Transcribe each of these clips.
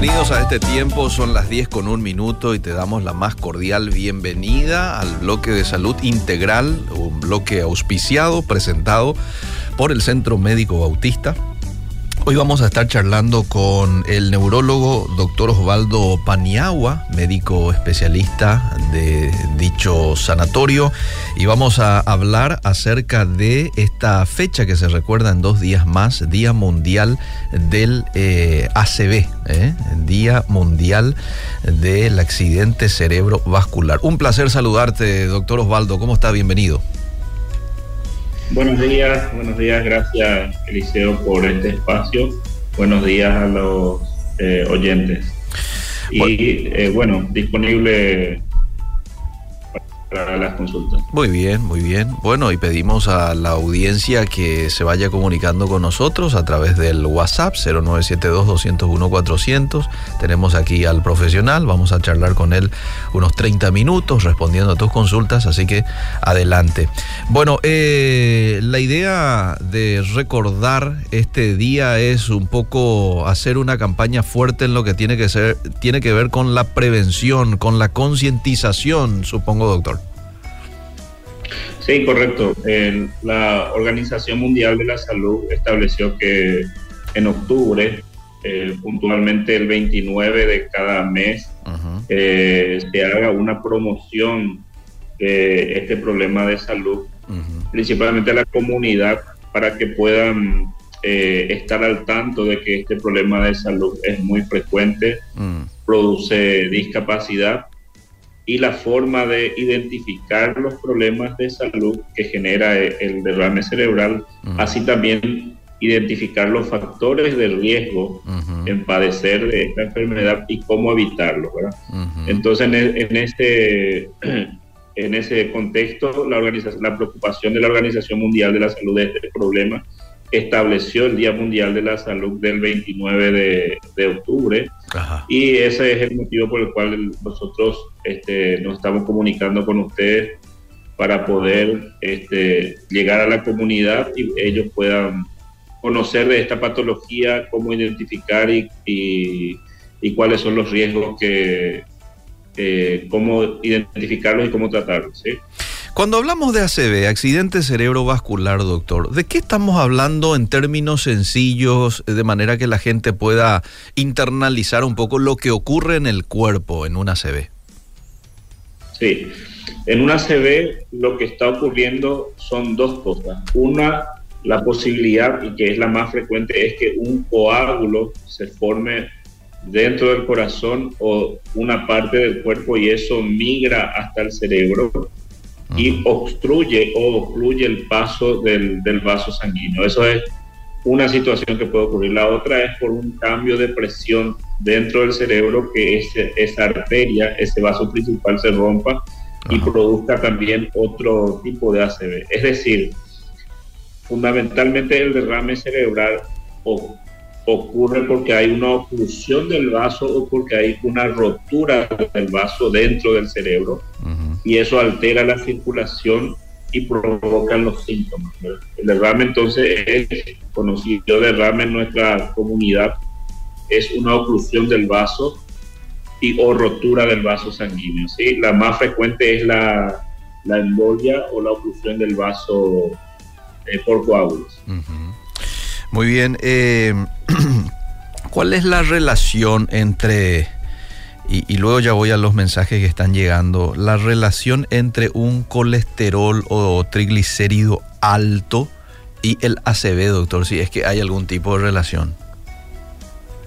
bienvenidos a este tiempo. Son las 10 con un minuto y te damos la más cordial bienvenida al bloque de salud integral, un bloque auspiciado, presentado por el Centro Médico Bautista Hoy vamos a estar charlando con el neurólogo doctor Osvaldo Paniagua, médico especialista de dicho sanatorio, y vamos a hablar acerca de esta fecha que se recuerda en dos días más, Día Mundial del eh, ACV, ¿eh? Día Mundial del Accidente Cerebrovascular. Un placer saludarte, doctor Osvaldo, ¿cómo está? Bienvenido. Buenos días, buenos días, gracias Eliseo por este espacio. Buenos días a los eh, oyentes. Y eh, bueno, disponible para las consultas. Muy bien, muy bien. Bueno, y pedimos a la audiencia que se vaya comunicando con nosotros a través del WhatsApp 0972-201-400. Tenemos aquí al profesional, vamos a charlar con él unos 30 minutos respondiendo a tus consultas, así que adelante. Bueno, eh, la idea de recordar este día es un poco hacer una campaña fuerte en lo que tiene que ser, tiene que ver con la prevención, con la concientización, supongo, doctor. Sí, correcto. la Organización Mundial de la Salud estableció que en octubre, eh, puntualmente el 29 de cada mes, eh, se haga una promoción de este problema de salud, principalmente a la comunidad, para que puedan eh, estar al tanto de que este problema de salud es muy frecuente, mm. produce discapacidad y la forma de identificar los problemas de salud que genera el derrame cerebral, así también identificar los factores de riesgo en padecer de esta enfermedad y cómo evitarlo. Entonces, en, e, en, ese, en ese contexto, la, organización, la preocupación de la Organización Mundial de la Salud de este problema estableció el Día Mundial de la Salud del 29 de, octubre y ese es el motivo por el cual nosotros este, nos estamos comunicando con ustedes para poder este, llegar a la comunidad y ellos puedan conocer de esta patología, cómo identificar y, y, cuáles son los riesgos que, eh, cómo identificarlos y cómo tratarlos. ¿sí? Cuando hablamos de ACV, accidente cerebrovascular, doctor, ¿de qué estamos hablando en términos sencillos, de manera que la gente pueda internalizar un poco lo que ocurre en el cuerpo en un ACV? Sí, en un ACV lo que está ocurriendo son dos cosas. Una, la posibilidad, y que es la más frecuente, es que un coágulo se forme dentro del corazón o una parte del cuerpo y eso migra hasta el cerebro y obstruye o ocluye el paso del, vaso sanguíneo. Eso es una situación que puede ocurrir. La otra es por un cambio de presión dentro del cerebro que ese, esa arteria, ese vaso principal se rompa y produzca también otro tipo de ACV. Es decir, fundamentalmente el derrame cerebral ocurre porque hay una oclusión del vaso o porque hay una rotura del vaso dentro del cerebro y eso altera la circulación y provoca los síntomas. El derrame entonces es conocido derrame en nuestra comunidad, es una oclusión del vaso y o rotura del vaso sanguíneo. ¿sí? La más frecuente es la, la embolia o la oclusión del vaso eh, por coágulos. Muy bien. Eh, ¿Cuál es la relación entre, y, luego ya voy a los mensajes que están llegando, la relación entre un colesterol o triglicérido alto y el ACV, doctor? Si es que hay algún tipo de relación.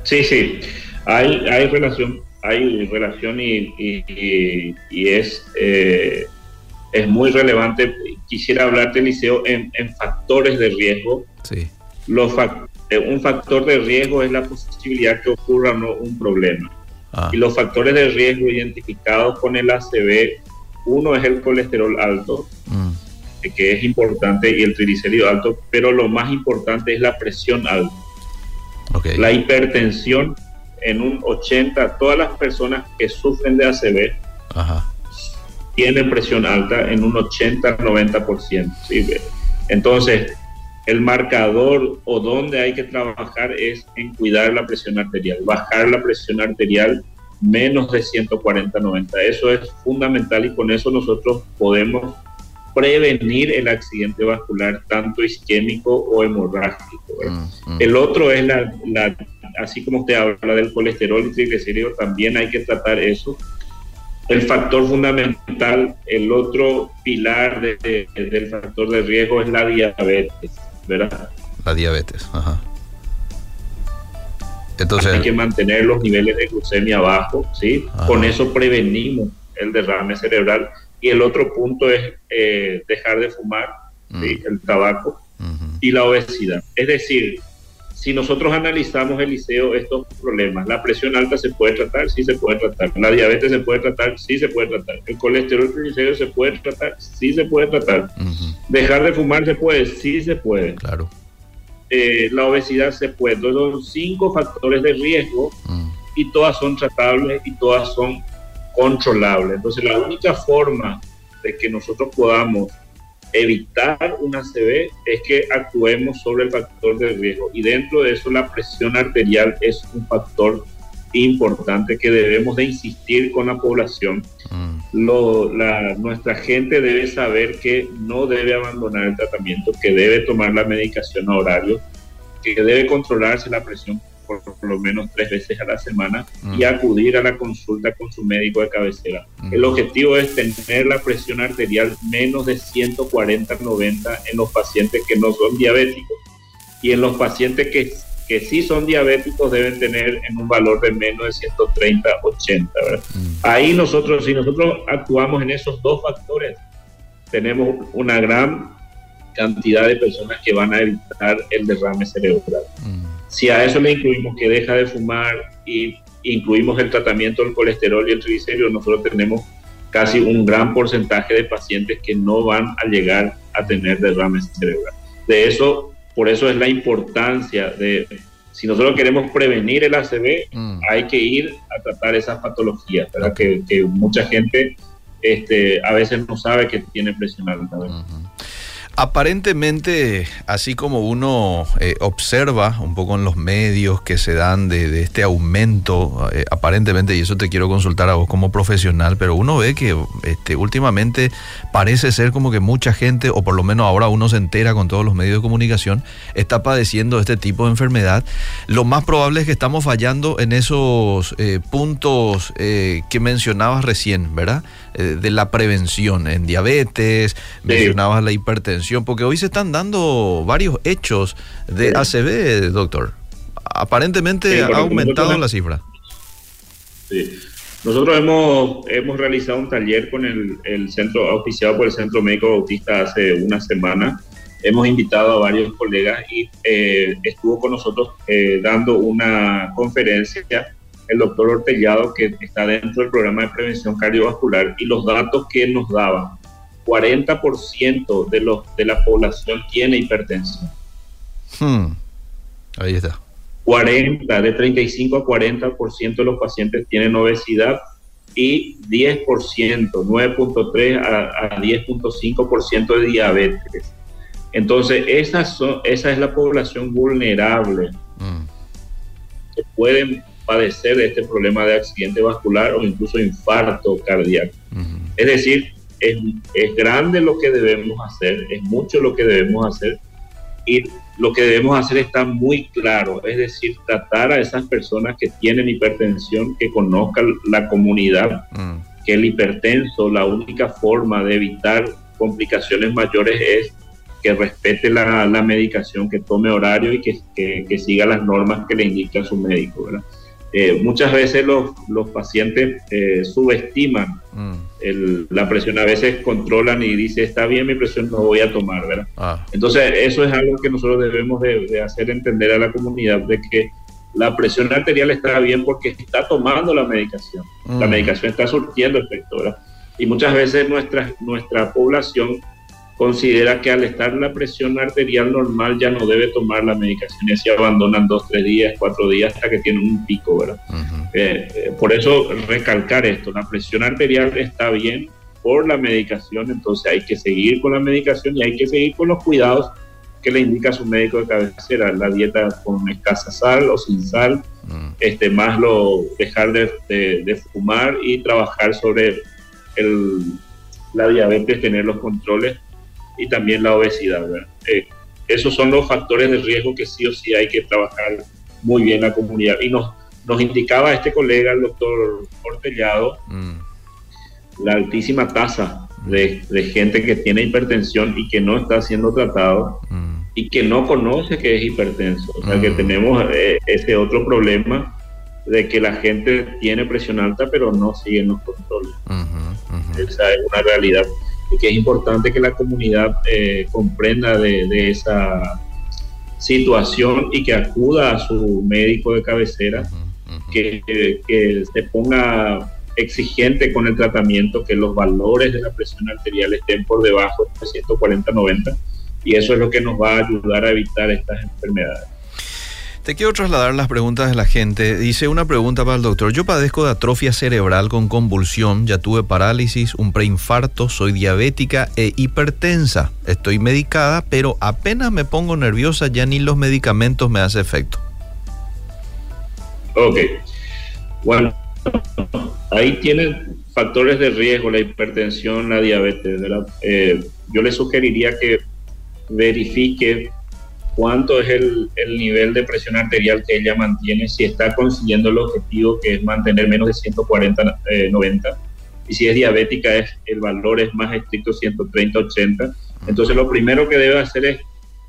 Sí, sí, hay, hay relación, hay relación y, es, eh, es muy relevante. Quisiera hablarte, Liceo, en, en factores de riesgo. Sí los eh, un factor de riesgo es la posibilidad que ocurra no un problema. Ah. Y los factores de riesgo identificados con el ACV, uno es el colesterol alto, mm. que es importante, y el triglicérido alto, pero lo más importante es la presión alta. La hipertensión en un 80, todas las personas que sufren de ACV tienen presión alta en un 80-90%. ¿sí? Entonces, el marcador o donde hay que trabajar es en cuidar la presión arterial, bajar la presión arterial menos de 140-90. Eso es fundamental y con eso nosotros podemos prevenir el accidente vascular tanto isquémico o hemorrágico. Mm, mm. El otro es la, así como usted habla del colesterol y triglicéridos, también hay que tratar eso. El factor fundamental, el otro pilar del factor de riesgo es la diabetes, ¿verdad? La diabetes, ajá. Entonces, hay que mantener los niveles de glucemia bajos, ¿sí? Con eso prevenimos el derrame cerebral. Y el otro punto es eh, dejar de fumar, mm. el tabaco y la obesidad. Es decir, si nosotros analizamos el liceo estos problemas, la presión alta se puede tratar, sí se puede tratar, la diabetes se puede tratar, sí se puede tratar, el colesterol triglicérido se puede tratar, sí se puede tratar, dejar de fumar se puede, sí se puede. Claro. Eh, la obesidad se puede. son cinco factores de riesgo mm. y todas son tratables y todas son controlables. Entonces, la única forma de que nosotros podamos evitar una ACV es que actuemos sobre el factor de riesgo. Y dentro de eso, la presión arterial es un factor importante que debemos de insistir con la población. Mm. nuestra gente debe saber que no debe abandonar el tratamiento, que debe tomar la medicación a horario, que debe controlarse la presión por, lo menos tres veces a la semana y mm. acudir a la consulta con su médico de cabecera. Mm. El objetivo es tener la presión arterial menos de 140-90 en los pacientes que no son diabéticos y en los pacientes que que sí son diabéticos deben tener en un valor de menos de 130, 80. Mm. Ahí nosotros, si nosotros actuamos en esos dos factores, tenemos una gran cantidad de personas que van a evitar el derrame cerebral. Mm. Si a eso le incluimos que deja de fumar y incluimos el tratamiento del colesterol y el triglicérido, nosotros tenemos casi un gran porcentaje de pacientes que no van a llegar a tener derrame cerebral. De eso por eso es la importancia de, si nosotros queremos prevenir el ACV, mm. hay que ir a tratar esas patologías, ¿verdad? Que, mucha gente este, a veces no sabe que tiene presión alta. Aparentemente, así como uno eh, observa un poco en los medios que se dan de, este aumento, eh, aparentemente, y eso te quiero consultar a vos como profesional, pero uno ve que este, últimamente parece ser como que mucha gente, o por lo menos ahora uno se entera con todos los medios de comunicación, está padeciendo este tipo de enfermedad. Lo más probable es que estamos fallando en esos eh, puntos que mencionabas recién, ¿verdad? de la prevención en diabetes, mencionabas la hipertensión porque hoy se están dando varios hechos de ACV, doctor. Aparentemente ha aumentado la cifra. Sí. Nosotros hemos, hemos realizado un taller con el, el centro, auspiciado por el Centro Médico Bautista hace una semana. Hemos invitado a varios colegas y eh, estuvo con nosotros eh, dando una conferencia el doctor Ortellado, que está dentro del programa de prevención cardiovascular, y los datos que nos daban 40% de, los, de la población tiene hipertensión. Hmm. Ahí está. 40, de 35 a 40% de los pacientes tienen obesidad y 10%, 9.3 a, a 10.5% de diabetes. Entonces, esa, son, esa es la población vulnerable hmm. que pueden padecer de este problema de accidente vascular o incluso infarto cardíaco. Hmm. Es decir, es, grande lo que debemos hacer, es mucho lo que debemos hacer y lo que debemos hacer está muy claro, es decir, tratar a esas personas que tienen hipertensión, que conozcan la comunidad, mm. que el hipertenso, la única forma de evitar complicaciones mayores es que respete la, medicación, que tome horario y que, que, siga las normas que le indica su médico. Eh, muchas veces los, los pacientes eh, subestiman mm la presión a veces controlan y dice, está bien mi presión, no voy a tomar, ¿verdad? Ah. Entonces, eso es algo que nosotros debemos de, hacer entender a la comunidad, de que la presión arterial está bien porque está tomando la medicación. La mm. medicación está surtiendo efecto, ¿verdad? Y muchas veces nuestra, nuestra población considera que al estar la presión arterial normal ya no debe tomar la medicación y así abandonan dos, tres días, cuatro días hasta que tienen un pico, ¿verdad? Eh, eh, por eso recalcar esto, la presión arterial está bien por la medicación, entonces hay que seguir con la medicación y hay que seguir con los cuidados ¿qué le indica su médico de cabecera? La dieta con escasa sal o sin sal, mm. este, más lo dejar de, fumar y trabajar sobre el, la diabetes, tener los controles y también la obesidad. Eh, esos son los factores de riesgo que sí o sí hay que trabajar muy bien la comunidad. Y nos, nos indicaba este colega, el doctor Ortellado, mm. la altísima tasa de, gente que tiene hipertensión y que no está siendo tratado mm. y que no conoce que es hipertenso. O sea, que mm. tenemos eh, ese otro problema de que la gente tiene presión alta pero no sigue los controles. Esa es una realidad y que es importante que la comunidad eh, comprenda de, esa situación y que acuda a su médico de cabecera, que, que se ponga exigente con el tratamiento, que los valores de la presión arterial estén por debajo de 140-90 y eso es lo que nos va a ayudar a evitar estas enfermedades. Te quiero trasladar las preguntas de la gente. Dice una pregunta para el doctor. Yo padezco de atrofia cerebral con convulsión, ya tuve parálisis, un preinfarto, soy diabética e hipertensa. Estoy medicada, pero apenas me pongo nerviosa ya ni los medicamentos me hacen efecto. Ok. Bueno, ahí tienen factores de riesgo, la hipertensión, la diabetes. Eh, yo le sugeriría que verifique cuánto es el, nivel de presión arterial que ella mantiene, si está consiguiendo el objetivo que es mantener menos de 140, 90. Eh, y si es diabética, es, el valor es más estricto, 130, 80. Entonces lo primero que debe hacer es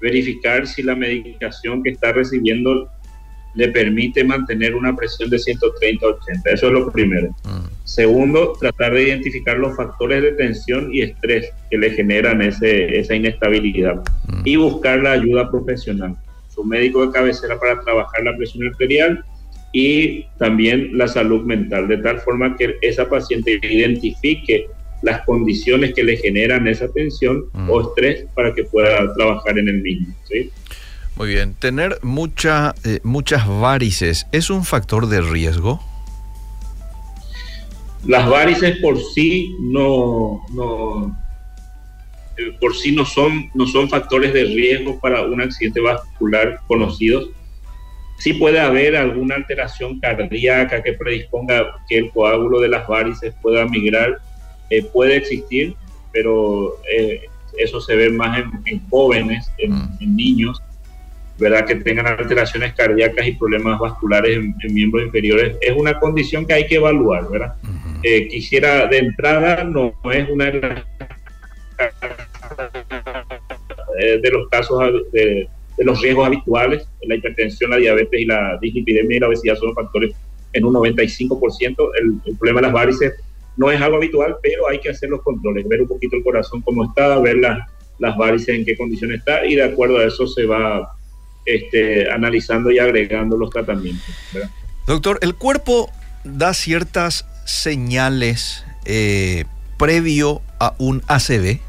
verificar si la medicación que está recibiendo le permite mantener una presión de 130-80. Eso es lo primero. Mm. Segundo, tratar de identificar los factores de tensión y estrés que le generan ese, esa inestabilidad mm. y buscar la ayuda profesional. Su médico de cabecera para trabajar la presión arterial y también la salud mental, de tal forma que esa paciente identifique las condiciones que le generan esa tensión mm. o estrés para que pueda trabajar en el mismo. ¿sí? Muy bien. ¿Tener mucha, eh, muchas varices es un factor de riesgo? Las varices por sí no, no eh, por sí no son, no son factores de riesgo para un accidente vascular conocidos. Sí puede haber alguna alteración cardíaca que predisponga que el coágulo de las varices pueda migrar, eh, puede existir, pero eso se ve más en, jóvenes, mm. en niños ¿verdad? que tengan alteraciones cardíacas y problemas vasculares en, miembros inferiores, es una condición que hay que evaluar. ¿verdad? Eh, quisiera, de entrada, no, es una de, de los casos de, los riesgos habituales, la hipertensión, la diabetes y la dislipidemia y la obesidad son factores en un 95%. El, el problema de las varices no es algo habitual, pero hay que hacer los controles, ver un poquito el corazón cómo está, ver las, las varices en qué condición está y de acuerdo a eso se va este, analizando y agregando los tratamientos. Doctor, ¿el cuerpo da ciertas señales eh, previo a un ACV?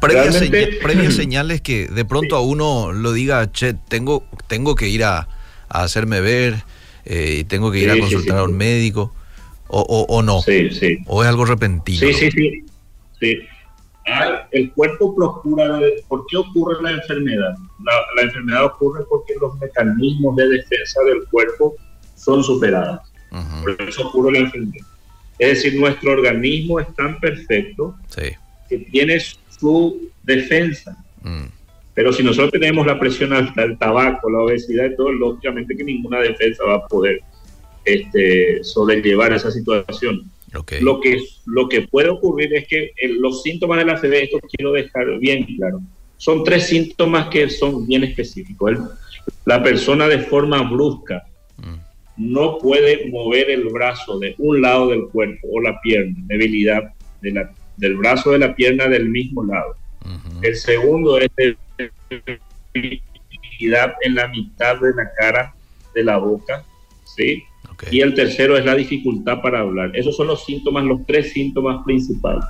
Previas, señales que de pronto a uno lo diga, che, tengo, tengo que ir a, hacerme ver, eh, tengo que ir a consultar a un médico, o, o, o no, o es algo repentino. Sí, sí, sí. El cuerpo procura, ¿por qué ocurre la enfermedad? La, enfermedad ocurre porque los mecanismos de defensa del cuerpo son superados. Por eso ocurre la enfermedad. Es decir, nuestro organismo es tan perfecto que tiene su defensa. Mm. Pero si nosotros tenemos la presión alta, el tabaco, la obesidad y todo, lógicamente que ninguna defensa va a poder este, sobrellevar esa situación. Lo, que, lo que puede ocurrir es que los síntomas de la ACV, esto quiero dejar bien claro, son tres síntomas que son bien específicos. la persona de forma brusca mm. no puede mover el brazo de un lado del cuerpo o la pierna, debilidad de la, del brazo de la pierna del mismo lado. El segundo es debilidad en la mitad de la cara, de la boca, ¿sí? Y el tercero es la dificultad para hablar. Esos son los síntomas, los tres síntomas principales.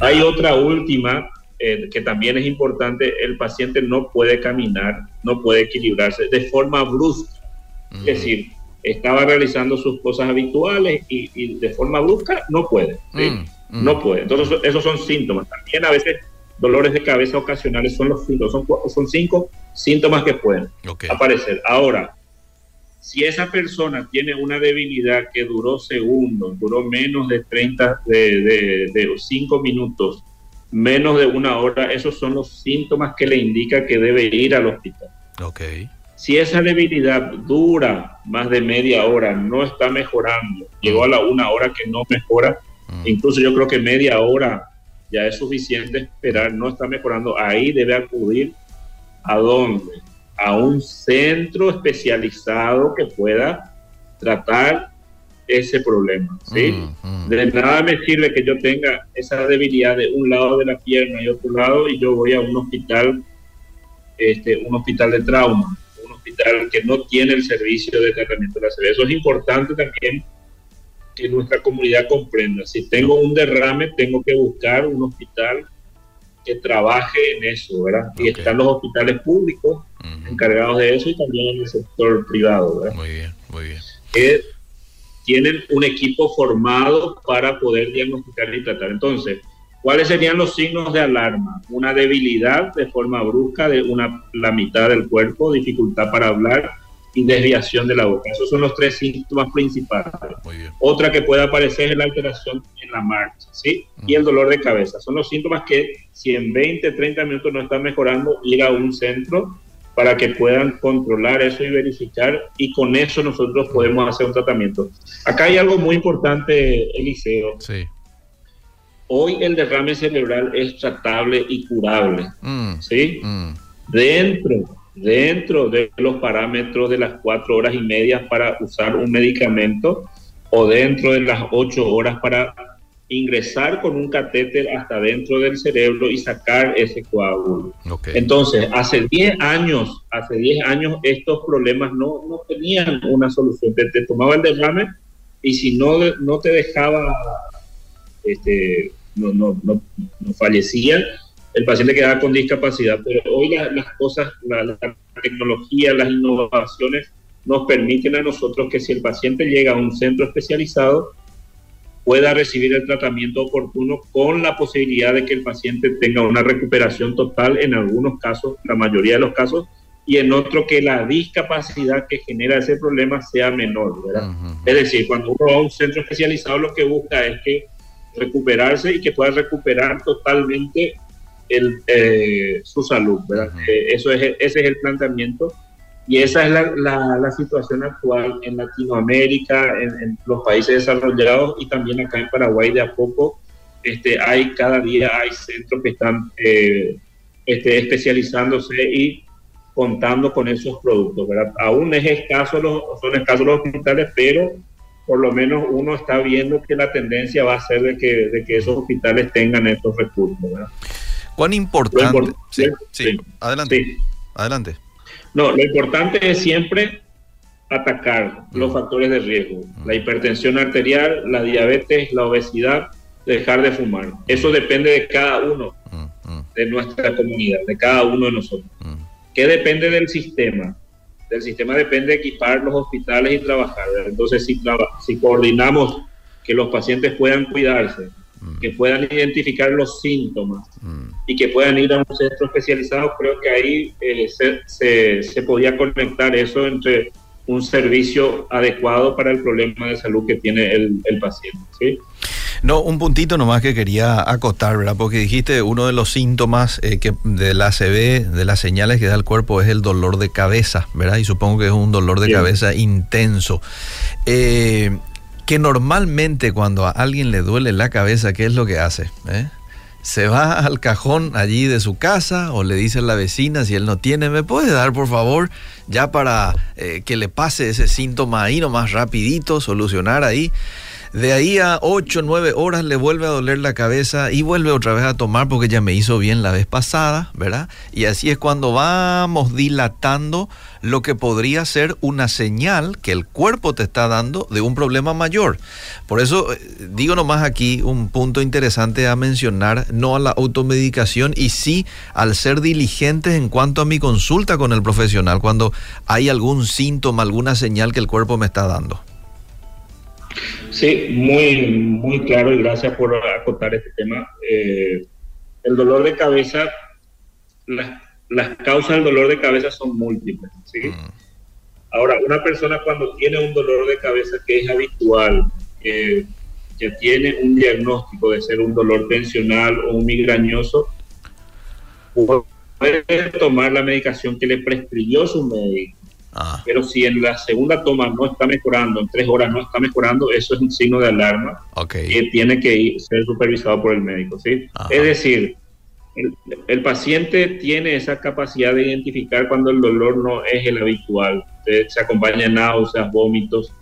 Hay otra última eh, que también es importante. El paciente no puede caminar, no puede equilibrarse de forma brusca. Es decir, estaba realizando sus cosas habituales y, de forma brusca no puede. Mm, mm. No puede. Entonces, esos son síntomas. También a veces dolores de cabeza ocasionales son los son, son cinco síntomas que pueden aparecer. Ahora, si esa persona tiene una debilidad que duró segundos, duró menos de 30, de, de, 5 minutos, menos de una hora, esos son los síntomas que le indica que debe ir al hospital. Okay. Si esa debilidad dura más de media hora, no está mejorando, llegó a la una hora que no mejora, mm. incluso yo creo que media hora ya es suficiente esperar, no está mejorando, ahí debe acudir a dónde? A un centro especializado que pueda tratar ese problema, ¿sí? Mm, mm. De nada me sirve que yo tenga esa debilidad de un lado de la pierna y otro lado y yo voy a un hospital, este, un hospital de trauma, un hospital que no tiene el servicio de tratamiento de la CV. Eso es importante también que nuestra comunidad comprenda. Si tengo un derrame, tengo que buscar un hospital que trabaje en eso, ¿verdad? Y están los hospitales públicos encargados de eso y también en el sector privado, ¿verdad? Muy bien, muy bien. Que tienen un equipo formado para poder diagnosticar y tratar. Entonces, ¿cuáles serían los signos de alarma? Una debilidad de forma brusca de una, la mitad del cuerpo, dificultad para hablar, y desviación de la boca. Esos son los tres síntomas principales. Otra que puede aparecer es la alteración en la marcha, ¿sí? Y el dolor de cabeza. Son los síntomas que si en 20, 30 minutos no están mejorando, ir a un centro para que puedan controlar eso y verificar y con eso nosotros podemos hacer un tratamiento. Acá hay algo muy importante, Eliseo. Sí. Hoy el derrame cerebral es tratable y curable, mm. ¿sí? Mm. Dentro dentro de los parámetros de las cuatro horas y media para usar un medicamento o dentro de las ocho horas para ingresar con un catéter hasta dentro del cerebro y sacar ese coágulo. Entonces, hace 10 años, hace 10 años estos problemas no, no tenían una solución. Te, te, tomaba el derrame y si no, no te dejaba, este, no, no, no, no fallecía, el paciente quedaba con discapacidad, pero hoy las cosas, la, tecnología, las innovaciones nos permiten a nosotros que si el paciente llega a un centro especializado, pueda recibir el tratamiento oportuno con la posibilidad de que el paciente tenga una recuperación total en algunos casos, la mayoría de los casos, y en otro que la discapacidad que genera ese problema sea menor, ¿verdad? Es decir, cuando uno va a un centro especializado lo que busca es que recuperarse y que pueda recuperar totalmente eh, su salud, ¿verdad? Eh, eso es, ese es el planteamiento y esa es la, la, situación actual en Latinoamérica, en, los países desarrollados y también acá en Paraguay de a poco. Este, hay cada día hay centros que están eh, este, especializándose y contando con esos productos. ¿verdad? Aún es escaso los, son escasos los hospitales, pero por lo menos uno está viendo que la tendencia va a ser de que, de que esos hospitales tengan estos recursos. ¿verdad? ¿Cuán importante? sí, sí, adelante. Adelante. No, lo importante es siempre atacar los mm. factores de riesgo, mm. la hipertensión arterial, la diabetes, la obesidad, dejar de fumar. Eso depende de cada uno mm, de nuestra comunidad, de cada uno de nosotros. ¿Qué depende del sistema? Del sistema depende de equipar los hospitales y trabajar. Entonces, si, si coordinamos que los pacientes puedan cuidarse, que puedan identificar los síntomas mm. y que puedan ir a un centro especializado, creo que ahí eh, se, se, podía conectar eso entre un servicio adecuado para el problema de salud que tiene el, el paciente. ¿sí? No, un puntito nomás que quería acotar, ¿verdad? Porque dijiste uno de los síntomas eh, que de la ACV, de las señales que da el cuerpo, es el dolor de cabeza, ¿verdad? Y supongo que es un dolor de cabeza intenso. Eh, que normalmente cuando a alguien le duele la cabeza, ¿qué es lo que hace? ¿Eh? Se va al cajón allí de su casa o le dice a la vecina si él no tiene, ¿me puede dar por favor? Ya para eh, que le pase ese síntoma ahí nomás rapidito, solucionar ahí. De ahí a 8, 9 horas le vuelve a doler la cabeza y vuelve otra vez a tomar porque ya me hizo bien la vez pasada, ¿verdad? Y así es cuando vamos dilatando lo que podría ser una señal que el cuerpo te está dando de un problema mayor. Por eso eh, digo nomás aquí un punto interesante a mencionar, no a la automedicación y sí al ser diligentes en cuanto a mi consulta con el profesional cuando hay algún síntoma, alguna señal que el cuerpo me está dando. Sí, muy, muy claro y gracias por acotar este tema. Eh, el dolor de cabeza, las, causas del dolor de cabeza son múltiples. ¿sí? Mm. Ahora, una persona cuando tiene un dolor de cabeza que es habitual, que tiene un diagnóstico de ser un dolor tensional o un migrañoso, puede tomar la medicación que le prescribió su médico. Ah. Pero si en la segunda toma no está mejorando, en tres horas no está mejorando, eso es un signo de alarma que tiene que ser supervisado por el médico. ¿sí? Es decir, el, paciente tiene esa capacidad de identificar cuando el dolor no es el habitual. Se acompaña náuseas, vómitos.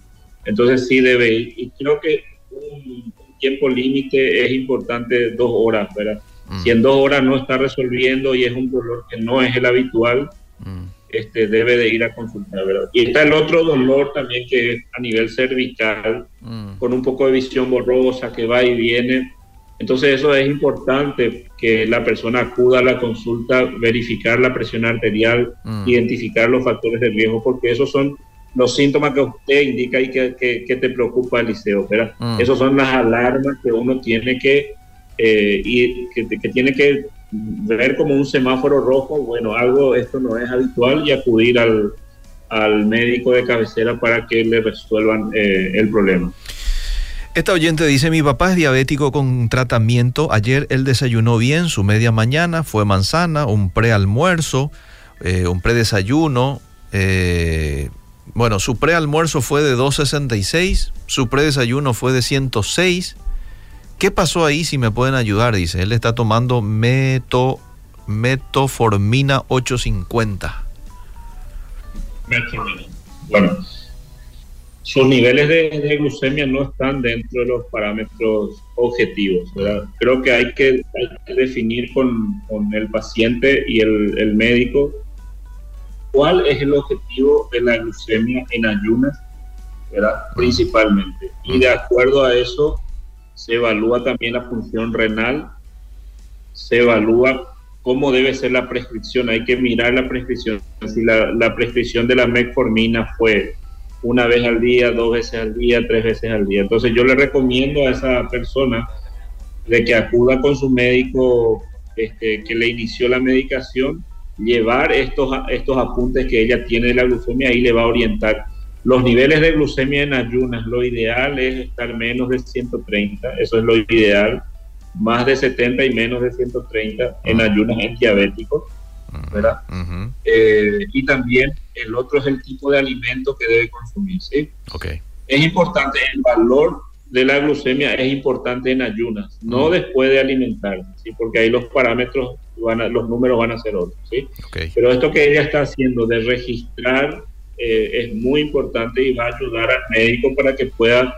Entonces sí debe ir. Y creo que un, tiempo límite es importante dos horas, ¿verdad? Mm. Si en dos horas no está resolviendo y es un dolor que no es el habitual, mm. Este, debe de ir a consultar, ¿verdad? Y está el otro dolor también que es a nivel cervical, mm. con un poco de visión borrosa que va y viene. Entonces eso es importante que la persona acuda a la consulta, verificar la presión arterial, identificar los factores de riesgo, porque esos son los síntomas que usted indica y que, que, te preocupa, Eliseo. ¿verdad? Mm. Esas son las alarmas que uno tiene que, eh, y que, tiene que ver como un semáforo rojo. Bueno, algo, esto no es habitual y acudir al, al médico de cabecera para que le resuelvan eh, el problema. Esta oyente dice, mi papá es diabético con tratamiento. Ayer él desayunó bien, su media mañana fue manzana, un prealmuerzo, eh, un predesayuno, eh, bueno, su prealmuerzo fue de 266, su predesayuno fue de 106. ¿Qué pasó ahí si me pueden ayudar? Dice, él está tomando meto, metoformina 850. Metformina. Bueno, sus niveles de, glucemia no están dentro de los parámetros objetivos. Creo que hay que, definir con, el paciente y el, médico cuál es el objetivo de la glucemia en ayunas, principalmente. Y de acuerdo a eso se evalúa también la función renal, se evalúa cómo debe ser la prescripción. Hay que mirar la prescripción. Si la, prescripción de la metformina fue una vez al día, dos veces al día, tres veces al día. Entonces yo le recomiendo a esa persona de que acuda con su médico este, que le inició la medicación llevar estos, estos apuntes que ella tiene de la glucemia y le va a orientar. Los niveles de glucemia en ayunas, lo ideal es estar menos de 130, eso es lo ideal, más de 70 y menos de 130 en ayunas en diabéticos, ¿verdad? Eh, y también el otro es el tipo de alimento que debe consumir, ¿sí? Okay. Es importante el valor de la glucemia es importante en ayunas, no después de alimentarse, ¿sí? porque ahí los parámetros, van a, los números van a ser otros. ¿sí? Pero esto que ella está haciendo de registrar eh, es muy importante y va a ayudar al médico para que pueda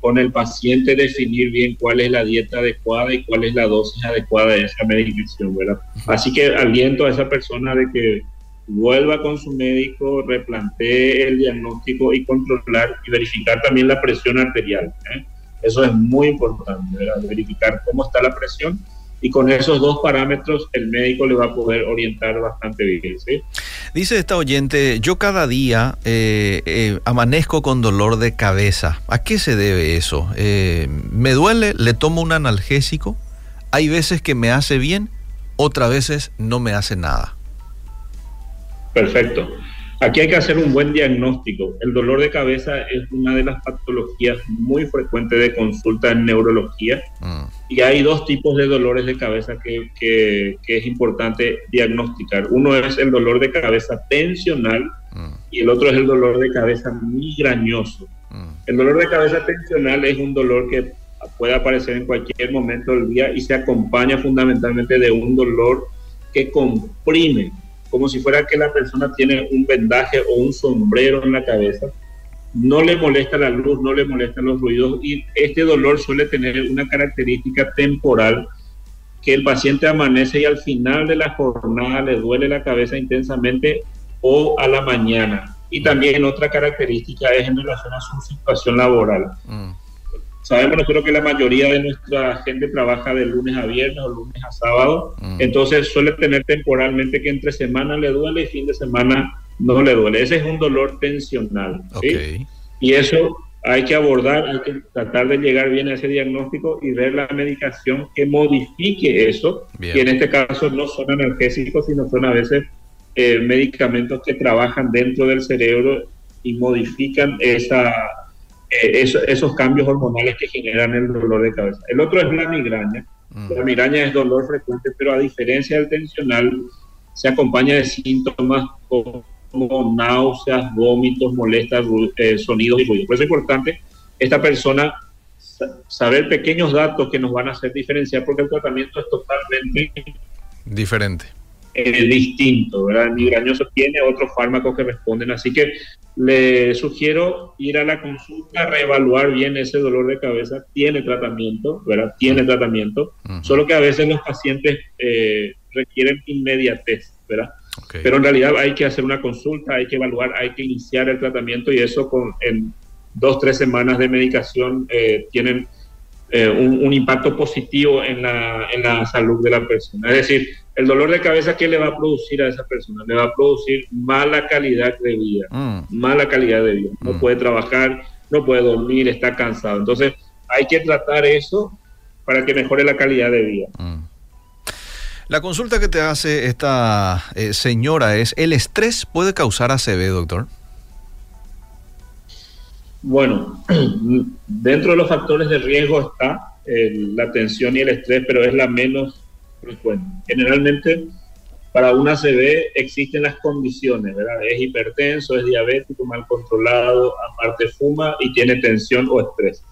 con el paciente definir bien cuál es la dieta adecuada y cuál es la dosis adecuada de esa medicación, ¿verdad? Así que aliento a esa persona de que vuelva con su médico, replantee el diagnóstico y controlar y verificar también la presión arterial. ¿eh? Eso es muy importante, verificar cómo está la presión y con esos dos parámetros el médico le va a poder orientar bastante bien. Dice esta oyente, yo cada día eh, eh, amanezco con dolor de cabeza. ¿A qué se debe eso? me duele, le tomo un analgésico, hay veces que me hace bien, otras veces no me hace nada. Perfecto. Aquí hay que hacer un buen diagnóstico. El dolor de cabeza es una de las patologías muy frecuentes de consulta en neurología. Mm. Y hay dos tipos de dolores de cabeza que, es importante diagnosticar. Uno es el dolor de cabeza tensional mm. y el otro es el dolor de cabeza migrañoso. Mm. El dolor de cabeza tensional es un dolor que puede aparecer en cualquier momento del día y se acompaña fundamentalmente de un dolor que comprime como si fuera que la persona tiene un vendaje o un sombrero en la cabeza. No le molesta la luz, no le molestan los ruidos y este dolor suele tener una característica temporal que el paciente amanece y al final de la jornada le duele la cabeza intensamente o a la mañana. Y también otra característica es en relación a su situación laboral. Mm. Sabemos nosotros que la mayoría de nuestra gente trabaja de lunes a viernes o lunes a sábado, mm. entonces suele tener temporalmente que entre semana le duele y fin de semana no le duele. Ese es un dolor tensional. Y eso hay que abordar, hay que tratar de llegar bien a ese diagnóstico y ver la medicación que modifique eso, que en este caso no son analgésicos, sino son a veces eh, medicamentos que trabajan dentro del cerebro y modifican esa, eh, esos cambios hormonales que generan el dolor de cabeza. El otro es la migraña. Mm. La migraña es dolor frecuente, pero a diferencia del tensional, se acompaña de síntomas como náuseas, vómitos, molestas, eh, sonidos y ruidos. Por eso es importante esta persona saber pequeños datos que nos van a hacer diferenciar porque el tratamiento es totalmente diferente. Es distinto, ¿verdad? El migrañoso tiene otros fármacos que responden, así que le sugiero ir a la consulta, reevaluar bien ese dolor de cabeza, tiene tratamiento, ¿verdad? Tiene tratamiento, solo que a veces los pacientes eh, requieren inmediatez, ¿verdad? Pero en realidad hay que hacer una consulta, hay que evaluar, hay que iniciar el tratamiento y eso con, en dos, tres semanas de medicación eh, tienen eh, un, impacto positivo en la, en la salud de la persona. Es decir, el dolor de cabeza, ¿qué le va a producir a esa persona? Le va a producir mala calidad de vida, mm. mala calidad de vida. No mm. puede trabajar, no puede dormir, está cansado. Entonces, hay que tratar eso para que mejore la calidad de vida. Mm. La consulta que te hace esta eh, señora es, ¿el estrés puede causar ACV, doctor? Bueno, dentro de los factores de riesgo está la tensión y el estrés, pero es la menos frecuente. Generalmente, para una ACV existen las condiciones, ¿verdad? Es hipertenso, es diabético, mal controlado, aparte fuma y tiene tensión o estrés.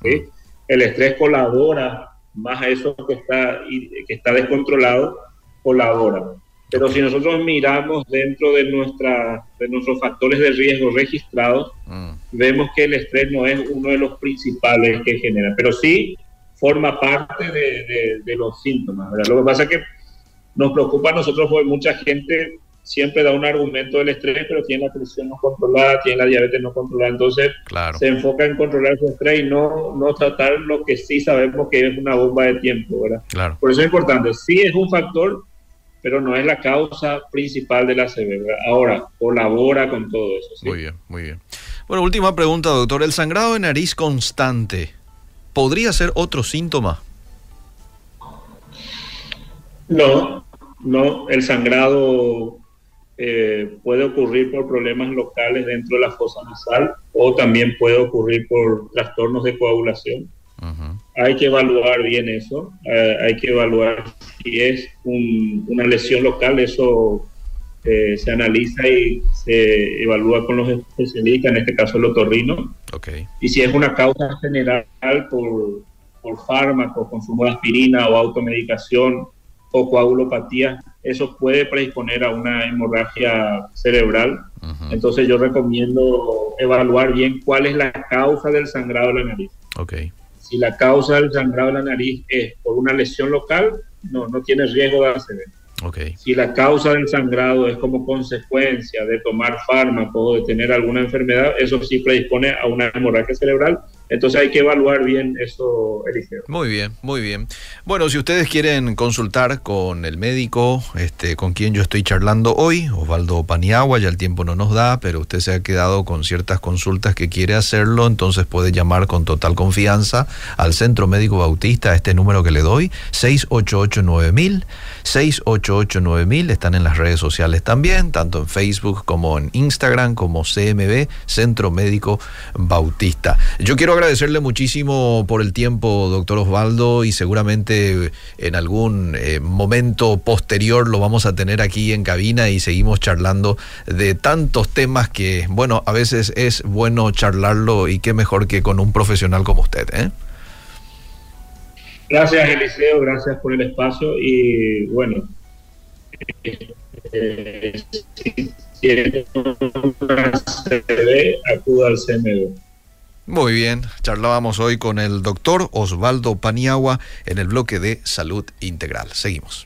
El estrés colabora más a eso que está, que está descontrolado colabora. Pero si nosotros miramos dentro de, nuestra, de nuestros factores de riesgo registrados, mm. vemos que el estrés no es uno de los principales que genera, pero sí forma parte de, de, los síntomas. Lo que pasa es que nos preocupa a nosotros porque mucha gente siempre da un argumento del estrés, pero tiene la presión no controlada, tiene la diabetes no controlada, entonces se enfoca en controlar su estrés y no, no tratar lo que sí sabemos que es una bomba de tiempo, ¿verdad? Claro. Por eso es importante, sí es un factor, pero no es la causa principal de la severidad. Ahora, colabora con todo eso. Muy bien, muy bien. Bueno, última pregunta, doctor. ¿El sangrado de nariz constante podría ser otro síntoma? No, no. El sangrado eh, puede ocurrir por problemas locales dentro de la fosa nasal o también puede ocurrir por trastornos de coagulación. Hay que evaluar bien eso, eh, hay que evaluar si es una lesión local, eso eh, se analiza y se evalúa con los especialistas, en este caso el otorrino. Okay. Y si es una causa general por, por fármacos, consumo de aspirina o automedicación o coagulopatía, eso puede predisponer a una hemorragia cerebral. Entonces yo recomiendo evaluar bien cuál es la causa del sangrado de la nariz. Okay. Si la causa del sangrado de la nariz es por una lesión local, no, no tiene riesgo de ACV. Okay. Si la causa del sangrado es como consecuencia de tomar fármacos o de tener alguna enfermedad, eso sí predispone a una hemorragia cerebral entonces hay que evaluar bien eso, Eliseo. Muy bien, muy bien. Bueno, si ustedes quieren consultar con el médico, este, con quien yo estoy charlando hoy, Osvaldo Paniagua, ya el tiempo no nos da, pero usted se ha quedado con ciertas consultas que quiere hacerlo, entonces puede llamar con total confianza al Centro Médico Bautista, este número que le doy, 688-9000, 688-9000, están en las redes sociales también, tanto en Facebook como en Instagram, como CMB, Centro Médico Bautista. Yo quiero agradecerle muchísimo por el tiempo, doctor Osvaldo, y seguramente en algún eh, momento posterior lo vamos a tener aquí en cabina y seguimos charlando de tantos temas que, bueno, a veces es bueno charlarlo y qué mejor que con un profesional como usted. ¿eh? Gracias, Eliseo, gracias por el espacio y bueno. Eh, si tiene acuda al CMD. Muy bien, charlábamos hoy con el doctor Osvaldo Paniagua en el bloque de salud integral. Seguimos.